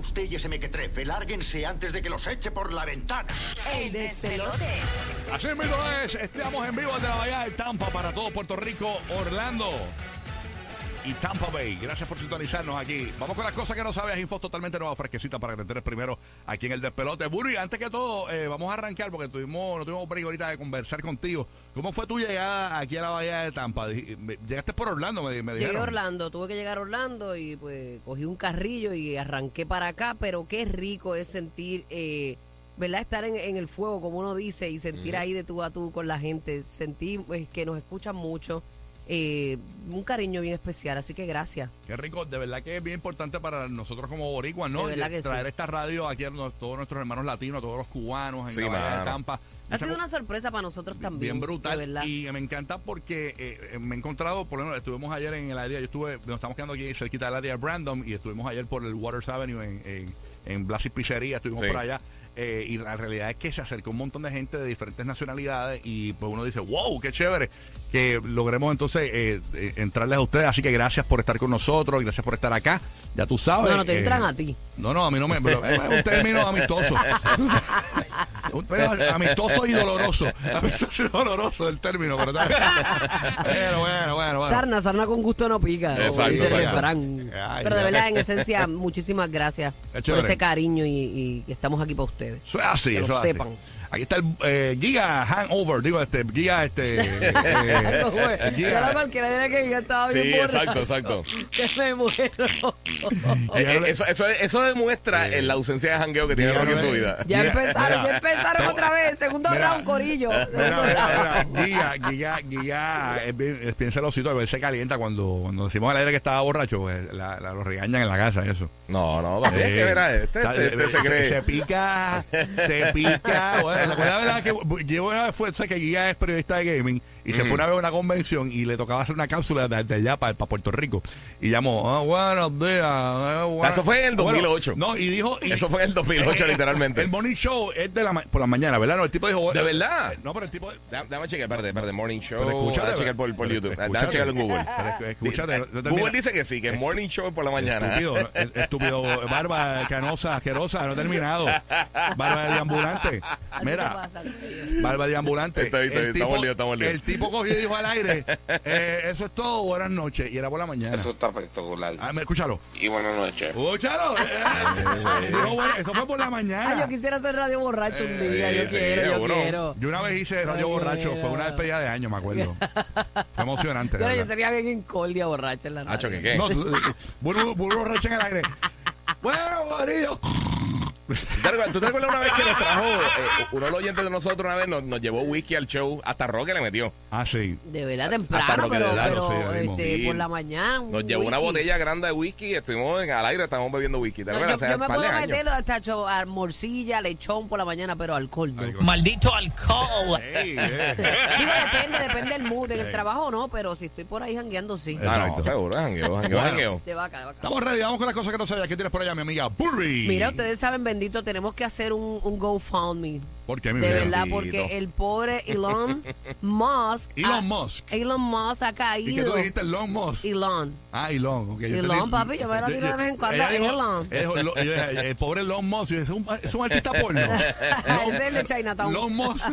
usted y ese mequetrefe. Lárguense antes de que los eche por la ventana. El despelote. Así mismo es, estamos en vivo desde la Bahía de Tampa para todo Puerto Rico, Orlando y Tampa Bay. Gracias por sintonizarnos aquí. Vamos con las cosas que no sabes, info totalmente nueva, fresquecita para que te enteres primero aquí en el despelote. Buri, antes que todo, eh, vamos a arrancar porque tuvimos, no tuvimos break ahorita de conversar contigo. ¿Cómo fue tu llegada aquí a la Bahía de Tampa? Me- Llegaste por Orlando, me, me Llegué dijeron. a Orlando, tuve que llegar a Orlando y pues cogí un carrillo y arranqué para acá, pero qué rico es sentir, eh, ¿verdad? Estar en, en el fuego, como uno dice, y sentir ahí de tú a tú con la gente, sentir pues, que nos escuchan mucho, eh, un cariño bien especial, así que gracias. Qué rico, de verdad que es bien importante para nosotros como boricuas, ¿no? De verdad que traer sí. esta radio aquí a todos nuestros hermanos latinos, a todos los cubanos en Sí, la de. Tampa. Ha sido una sorpresa para nosotros también. bien de brutal verdad. y me encanta porque eh, eh, me he encontrado por ejemplo estuvimos ayer en el área yo estuve nos estamos quedando aquí cerquita del área de Brandon y estuvimos ayer por el Waters Avenue en, en, en Blassie Pizzeria estuvimos Sí. por allá eh, y la realidad es que se acercó un montón de gente de diferentes nacionalidades y pues uno dice wow qué chévere que logremos entonces eh, eh, entrarles a ustedes así que gracias por estar con nosotros gracias por estar acá ya tú sabes No, no te eh, entran a ti. No, no, a mí no me. Pero, es un término amistoso. Un término amistoso y doloroso. Amistoso y doloroso el término, ¿verdad? Bueno, bueno, bueno. bueno. Sarna, sarna con gusto no pica. como Exacto, dice el exacto. refrán. Ay, Pero de verdad, en esencia, muchísimas gracias por ese cariño y, y estamos aquí para ustedes. Eso es así, Que eso lo es así. sepan. Aquí está el eh, Giga Hangover, digo, este, Giga, este. eh, Giga. no cualquiera que yo estaba bien Sí, borracho, exacto, exacto. Que me muero. Eh, eh, eso, eso, eso demuestra en la ausencia de jangueo que tiene Mira, Rocky en su vida. Ya Mira, empezaron, mira. ya empezaron otra vez. Segundo Mira. round, corillo. Mira, mira, mira, Giga, Giga, Giga, es bien, es bien celosito, a veces se calienta cuando, cuando decimos al aire que estaba borracho, pues, la, la- lo regañan en la casa y eso. No, no, papi, es Eh, que verá, este, este, este se se, cree. se pica, se pica. Bueno, la verdad es que llevo fue, sé que Giga es periodista de gaming y se fue una vez a una convención y le tocaba hacer una cápsula de, de allá para, Puerto Rico. Y llamó, ah, buenos días. ah, buenos- Eso fue en el 2008. no, y dijo. y- Eso fue en el 2008, eh, literalmente. El morning show es de la, ma- por la mañana, ¿verdad? No, el tipo dijo. ¿De verdad? No, pero el tipo. Dame, dame chequear, espérate, espérate, Morning Show. Pero escúchate, chequear por, por pero YouTube. Dame checarlo en Google. Pero escúchate, no Google dice que sí, que Morning Show por la mañana. Estúpido, eh, estúpido, barba canosa, asquerosa, no he terminado. Barba de ambulante. Mira. Barba de ambulante. Está bien, está El bien, estamos líos, estamos líos. El tipo cogió y dijo al aire, eh, eso es todo, buenas noches. Y era por la mañana. Eso está espectacular. Ah, me- escúchalo. Y buenas noches. Escúchalo. eh. Dijo, bueno, eso fue por la Ay, mañana. yo quisiera hacer radio borracho un día. Yo sí, quiero, yo seguro. quiero. Yo una vez hice Radio Ay, Borracho, mira. fue una despedida de año, me acuerdo. Fue emocionante. de Yo, yo verdad. sería bien incordia borracha en la radio. Hacho, ¿qué qué? No, tú- burro, burro borracho en el aire. Bueno, Borillo. ¿Tú te acuerdas- ¿Tú te acuerdas una vez que nos trajo, eh, uno de los oyentes de nosotros una vez nos, nos llevó whisky al show, hasta Roque le metió. Ah, sí. De verdad, Hasta temprano, Roque pero, de Daro, pero sí, este, Sí. por la mañana. Nos llevó una botella grande de whisky y estuvimos en, al aire, estábamos bebiendo whisky. ¿Te No, yo, yo me puedo meterlo hasta a morcilla, lechón por la mañana, pero alcohol no. Alcohol. Maldito alcohol. Ey, eh. Digo, depende, depende del mood, en el trabajo no, pero si estoy por ahí jangueando, sí. Ah, no, seguro, jangueo, jangueo, jangueo. De vaca, de vaca. Estamos ready, vamos con las cosas que no sabía. ¿Qué tienes por allá, mi amiga Burry? Mira, ustedes saben, tenemos que hacer un, un GoFundMe. ¿Por qué, mi De verdad, porque el pobre Elon Musk. Elon ha- Musk. Elon Musk ha ¿Y qué caído. tú dijiste? Elon Musk. Elon. Ah, Elon. ok. Elon, papi, yo me la tiro de vez en cuando, Elon. dije, el pobre Elon Musk. Es un, es un artista porno. Es el de Chinatown. Elon Musk.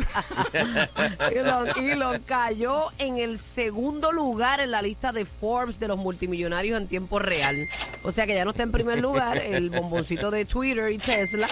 Elon, Elon cayó en el segundo lugar en la lista de Forbes de los multimillonarios en tiempo real. O sea que ya no está en primer lugar el bomboncito de Twitter y Tesla.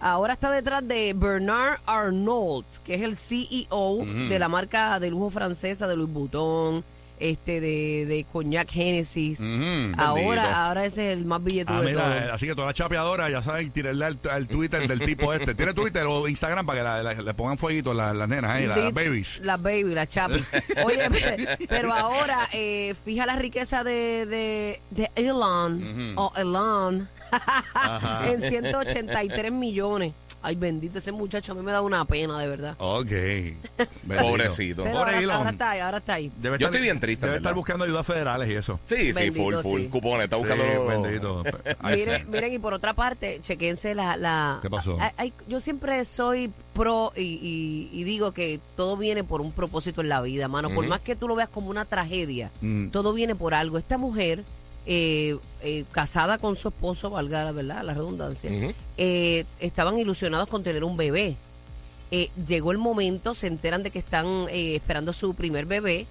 Ahora está detrás de Bernard Arnault, que es el CEO de la marca de lujo francesa de Louis Vuitton, este de, de Cognac Genesis. Bendito. ahora, ahora ese es el más billetudo Ah, de mira, todos. así que toda la chapeadora ya saben tirarle al, al Twitter del tipo este. ¿Tiene Twitter o Instagram para que la- la- le pongan fueguito las, las nenas ahí, las, las babies? Las babies, las chapis. Oye, pe- pero ahora, eh, fija la riqueza de, de, de Elon, o Elon, en 183 millones. Ay, bendito ese muchacho, a mí me da una pena, de verdad. Ok. Pobrecito. Pero Pobre ahora, Elon. ahora está ahí, ahora está ahí. Debe Yo estoy bien triste, Debe ¿verdad? estar buscando ayudas federales y eso. Sí, sí, Bendito, full, full. sí. Cupones, está buscando. Sí, bendito. Miren, miren, y por otra parte, chequense la... la ¿Qué pasó? yo siempre soy pro y, y- y digo que todo viene por un propósito en la vida, mano. Por más que tú lo veas como una tragedia, Mm. todo viene por algo. Esta mujer eh, eh, casada con su esposo, valga la verdad, la redundancia, eh, estaban ilusionados con tener un bebé. Eh, llegó el momento, se enteran de que están eh, esperando su primer bebé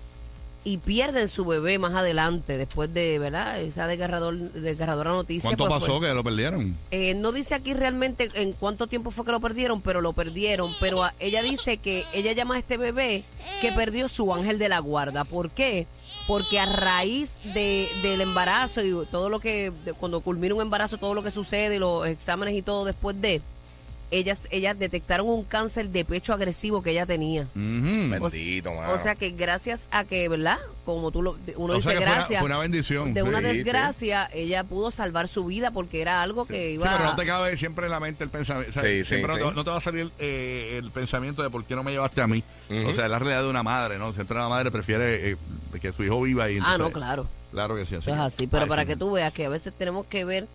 y pierden su bebé más adelante, después de, ¿verdad? Esa desgarrador, desgarradora noticia. ¿Cuánto pues, pasó fue- que lo perdieron? eh, no dice aquí realmente en cuánto tiempo fue que lo perdieron, pero lo perdieron. Pero a- ella dice que ella llama a este bebé que perdió su ángel de la guarda. ¿Por qué? Porque a raíz de, del embarazo y todo lo que, de- cuando culmina un embarazo, todo lo que sucede, y los exámenes y todo después de, ellas, ellas detectaron un cáncer de pecho agresivo que ella tenía. O sea- Bendito, mano. O sea que gracias a que, ¿verdad? Como tú lo, uno O dice sea que fue una- gracias. fue una bendición. De una Sí. Sí, desgracia, ella pudo salvar su vida porque era algo que Sí, iba pero no te cabe siempre en la mente el pensamiento. o sea, Sí, sí, siempre sí. No, no te va a salir eh, el pensamiento de por qué no me llevaste a mí. Ujú. O sea, es la realidad de una madre, ¿no? Siempre la madre prefiere eh, que su hijo viva y Ah, no, claro. Claro que sí. Eso es así. Pero Ay, para sí. que tú veas que a veces tenemos que ver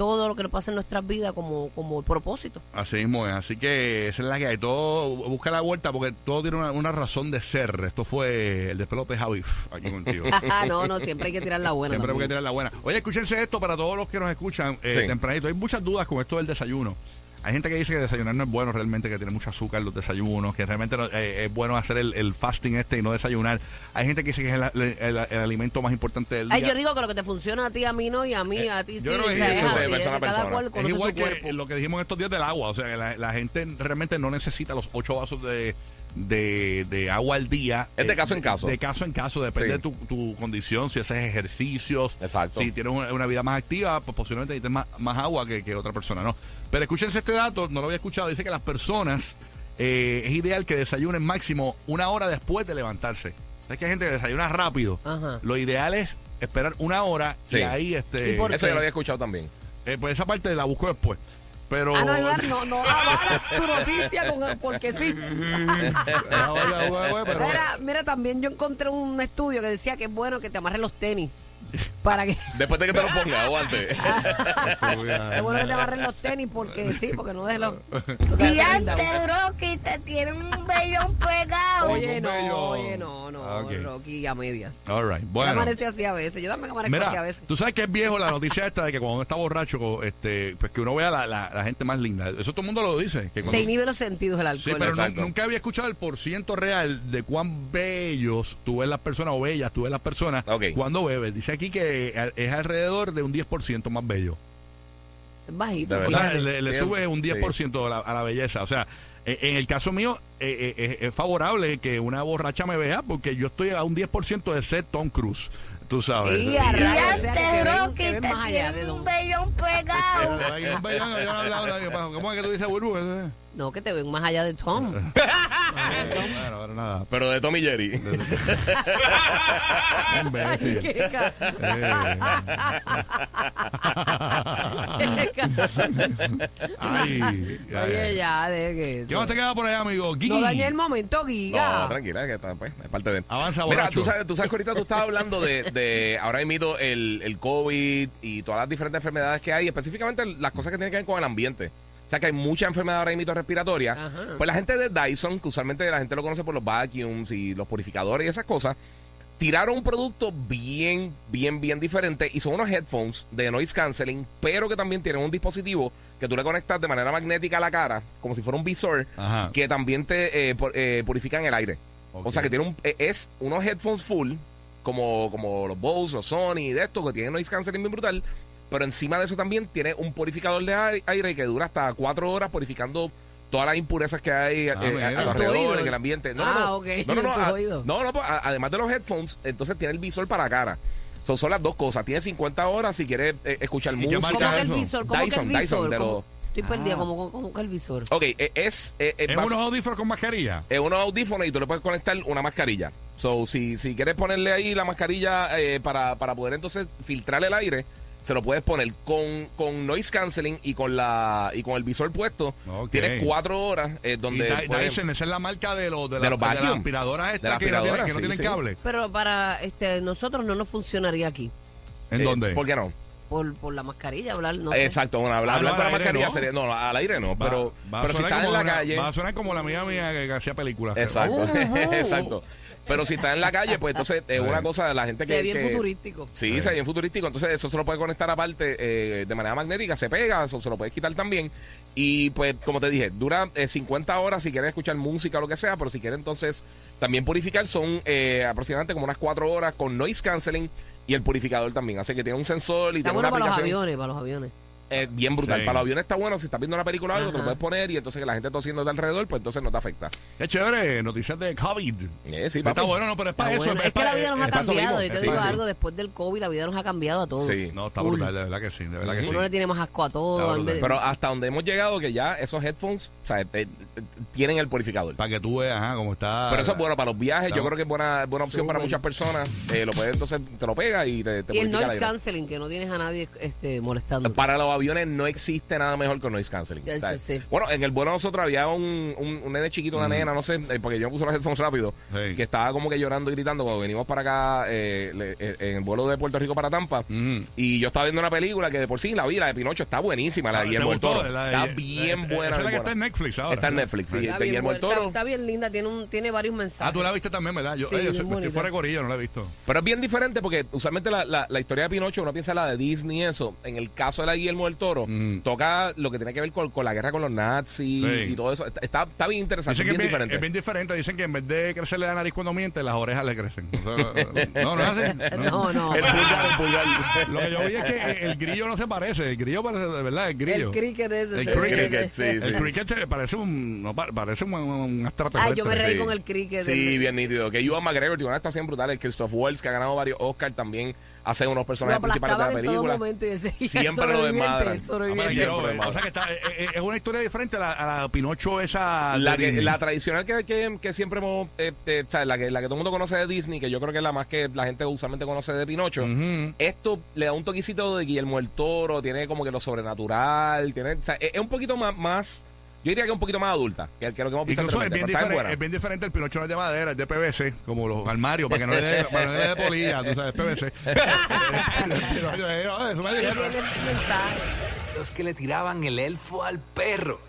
todo lo que nos pasa en nuestras vidas como, como propósito. Así mismo es. Así que esa es la que hay. Todo, busca la vuelta porque todo tiene una, una razón de ser. Esto fue el despelote Javi aquí contigo. no, no, siempre hay que tirar la buena. Siempre hay que tirar la buena. Oye, escúchense esto para todos los que nos escuchan eh, Sí. tempranito. Hay muchas dudas con esto del desayuno. Hay gente que dice que desayunar no es bueno realmente, que tiene mucho azúcar los desayunos, que realmente no- eh, es bueno hacer el, el fasting este y no desayunar. Hay gente que dice que es el, el- el- el alimento más importante del día. Ay, yo digo que lo que te funciona a ti, a mí no, y a mí, a ti sí. yo creo que es así, persona es a de cada persona. cual Es igual su que cuerpo. lo que dijimos estos días del agua. O sea, la, la gente realmente no necesita los ocho vasos de, de, de agua al día. Es de Eh, caso en caso. De caso en caso, depende Sí. de tu, tu condición, si haces ejercicios. Exacto. Si tienes una, una vida más activa, pues posiblemente necesites más, más agua que, que otra persona, ¿no? Pero escúchense este dato, no lo había escuchado. Dice que las personas eh, es ideal que desayunen máximo una hora después de levantarse. Es que hay gente que desayuna rápido. Ajá. Lo ideal es esperar una hora y ahí este ¿Y por Eso yo lo había escuchado también. eh, pues esa parte la busco después. Pero Ah, no, Iván, no, no avalas tu noticia con, porque sí. Ah, Mira, mira, también yo encontré un estudio que decía que es bueno que te amarres los tenis. Para que. Después de que te lo pongas o antes. Es bueno que te amarres los tenis porque sí, porque no dejes los. Diante, Rocky, te tiene un vellón pegado. Oye, no, bello. oye, no, no, Ah, ok. Rocky, a medias. All right. Yo Bueno. amanece así a veces. Yo también amanezco así a Mira, veces. tú sabes que es viejo la noticia esta de que cuando uno está borracho, este, pues que uno vea la, la, la gente más linda. Eso todo el mundo lo dice. Que cuando- Te inhibe los sentidos el alcohol. Sí, pero Exacto. nunca había escuchado el porciento real de cuán bellos tú ves las personas o bellas tú ves las personas Ok. cuando bebes. Dice aquí que es alrededor de un 10% más bello. Bajito. De O sea, le, le Sí. sube un 10% a la, a la belleza. O sea, eh, en el caso mío, eh, eh, es favorable que una borracha me vea porque yo estoy a un 10% de ser Tom Cruise. Tú sabes. Y a Diante, te Rocky, te tiene un vellón pegado. Ay, un bellón, yo no. ¿Cómo es que tú dices, Burbu? Eh, No, que te ven más allá de Tom. Bueno, pero nada. Pero de Tommy Jerry. Imbécil. Qué ca- Eh. qué ca- Ay, ay, Oye, ay. ya, de que. ¿Qué más te queda por ahí, amigo? Gui. No dañé el momento, Giga. No, tranquila, que está, pues, es parte de. Avanza, Mira, borracho. tú sabes, tú sabes que ahorita tú estabas hablando de, de ahora mismo el, el COVID y todas las diferentes enfermedades que hay, específicamente las cosas que tienen que ver con el ambiente. O sea que hay mucha enfermedad ahora mismo respiratoria. Ajá. Pues la gente de Dyson, que usualmente la gente lo conoce por los vacuums y los purificadores y esas cosas, tiraron un producto bien, bien, bien diferente y son unos headphones de noise canceling, pero que también tienen un dispositivo que tú le conectas de manera magnética a la cara, como si fuera un visor, Ajá. que también te eh, eh, purifican el aire. O sea que tiene un, eh, es unos headphones full, como, como los Bose, los Sony, de estos que tienen noise canceling bien brutal. Pero encima de eso también tiene un purificador de ai- aire que dura hasta cuatro horas purificando todas las impurezas que hay eh, Ah, a- mira. a, ¿En tu tu alrededor, en el ambiente. No, Ah, no, no. ok, No, no, no, a- no, no, pues, a- además de los headphones, entonces tiene el visor para la cara. Son, son las dos cosas. Tiene 50 horas si quieres eh, escuchar ¿Y qué música. ¿Cómo que el visor? ¿Cómo Dyson, que el visor? Dyson, de Estoy perdida, ¿cómo, cómo que el visor? Ok, eh, es, eh, eh, ¿Es bas- unos audífonos con mascarilla? es unos audífonos y tú le puedes conectar una mascarilla. So, si, si quieres ponerle ahí la mascarilla eh, para, para poder entonces filtrar el aire, se lo puedes poner con, con noise canceling y con la y con el visor puesto. Tienes cuatro horas eh, Y donde Dyson, esa es la marca de los, de De la- los de las aspiradoras De estas las que, no tienen, aspiradoras, que no sí, tienen sí. cable. Pero para este, nosotros no nos funcionaría aquí. ¿En eh, dónde? ¿Por qué no? Por, por la mascarilla, hablar, no sé. Exacto, bueno, hablar, Ah, no, hablar con la mascarilla no. sería. No, al aire no, Va- pero, va pero si estás en la una- calle. Va a sonar como la amiga mía que, que hacía películas. Exacto, Uh, uh, uh. exacto. Pero si está en la calle, pues entonces es una cosa de la gente que. Se ve bien que- futurístico. Sí, se ve bien futurístico. Entonces, eso se lo puede conectar aparte eh, de manera magnética, se pega, eso se lo puedes quitar también. Y pues, como te dije, dura eh, 50 horas si quieres escuchar música o lo que sea, pero si quieres entonces también purificar, son eh, aproximadamente como unas 4 horas con noise canceling y el purificador también. Así que tiene un sensor y Está tiene bueno una para los aplicación aviones, para los aviones. Eh, bien brutal. Sí. Para los aviones está bueno. Si estás viendo una película o algo, te lo Ajá. puedes poner y entonces que la gente tosiendo de alrededor, pues entonces no te afecta. Qué chévere, noticias de COVID. Eh, sí, Está bueno, no, pero es Está para eso. bueno. Es que la vida nos es ha cambiado. Yo te Sí, digo sí. algo, después del COVID la vida nos ha cambiado a todos. Sí. No, está Full. brutal, de verdad que sí, de verdad que sí. Uno le tiene más asco a todo. en vez de- Pero hasta donde hemos llegado, que ya esos headphones o sea, eh, tienen el purificador. Para que tú veas, ajá, cómo está. Pero eso es bueno para los viajes. Yo creo que es buena, buena opción para muchas personas. Eh, lo puedes, entonces te lo pega y te, te y el noise canceling, que no tienes a nadie este, molestando. Para los aviones no existe nada mejor que noise canceling. Bueno, en el vuelo nosotros había un, un, un nene chiquito, una nena, no sé, eh, porque yo me puse los headphones rápido, Sí. que estaba como que llorando y gritando cuando venimos para acá eh, le- eh, en el vuelo de Puerto Rico para Tampa. Y yo estaba viendo una película que de por sí la vi, la de Pinocho, está buenísima, la Ah, de ¿te Guillermo del? Toro. La de- Está bien buena. esa es la que está en Netflix ahora. Está en. Netflix, sí. Está de Guillermo del Toro. está, bien linda, tiene, un, tiene varios mensajes. Ah, tú la viste también, ¿verdad? Yo, Sí, eh, yo fuera de corillo, no la he visto. Pero es bien diferente porque usualmente la, la, la historia de Pinocho, uno piensa en la de Disney y eso. En el caso de la Guillermo del Toro, Mm. toca lo que tiene que ver con, con la guerra con los nazis Sí. y todo eso. Está, está, está bien interesante, Dicen que bien, es bien, diferente. es bien diferente. Dicen que en vez de crecerle la nariz cuando miente, las orejas le crecen. O sea, no, no es así. No, no. El pulgar, el pulgar. Lo que yo vi es que el grillo no se parece. El grillo parece de verdad, el grillo. El cricket ese. El cricket, sí, El cricket se- parece un, no, pa- parece un, un extraterrestre. Ay, yo me reí Sí. con el cricket. Sí, El- bien nítido. Que Ewan McGregor tiene una actuación brutal. El Christoph Waltz, que ha ganado varios Oscars, también hace unos Lo personajes principales de la aplastaban en todo película. Siempre lo desmadran. Ah, o sea que está, eh, eh, es una historia diferente a la, a la Pinocho esa. La, que, tradicional que, que, que siempre hemos, eh, eh, o sea, la que, la que todo el mundo conoce de Disney, que yo creo que es la más que la gente usualmente conoce de Pinocho, esto le da un toquecito de Guillermo el Toro, tiene como que lo sobrenatural, tiene, o sea, es, es un poquito más, más, yo diría que es un poquito más adulta que, que lo que hemos visto Incluso es bien, diferente, es bien diferente. El Pinocho no es de madera, es de PVC, como los armarios, para que no le dé, no polilla, tú sabes, PVC. Eso me. Los que le tiraban el elfo al perro.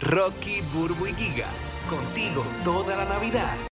Rocky, Burbu y Giga, contigo toda la Navidad.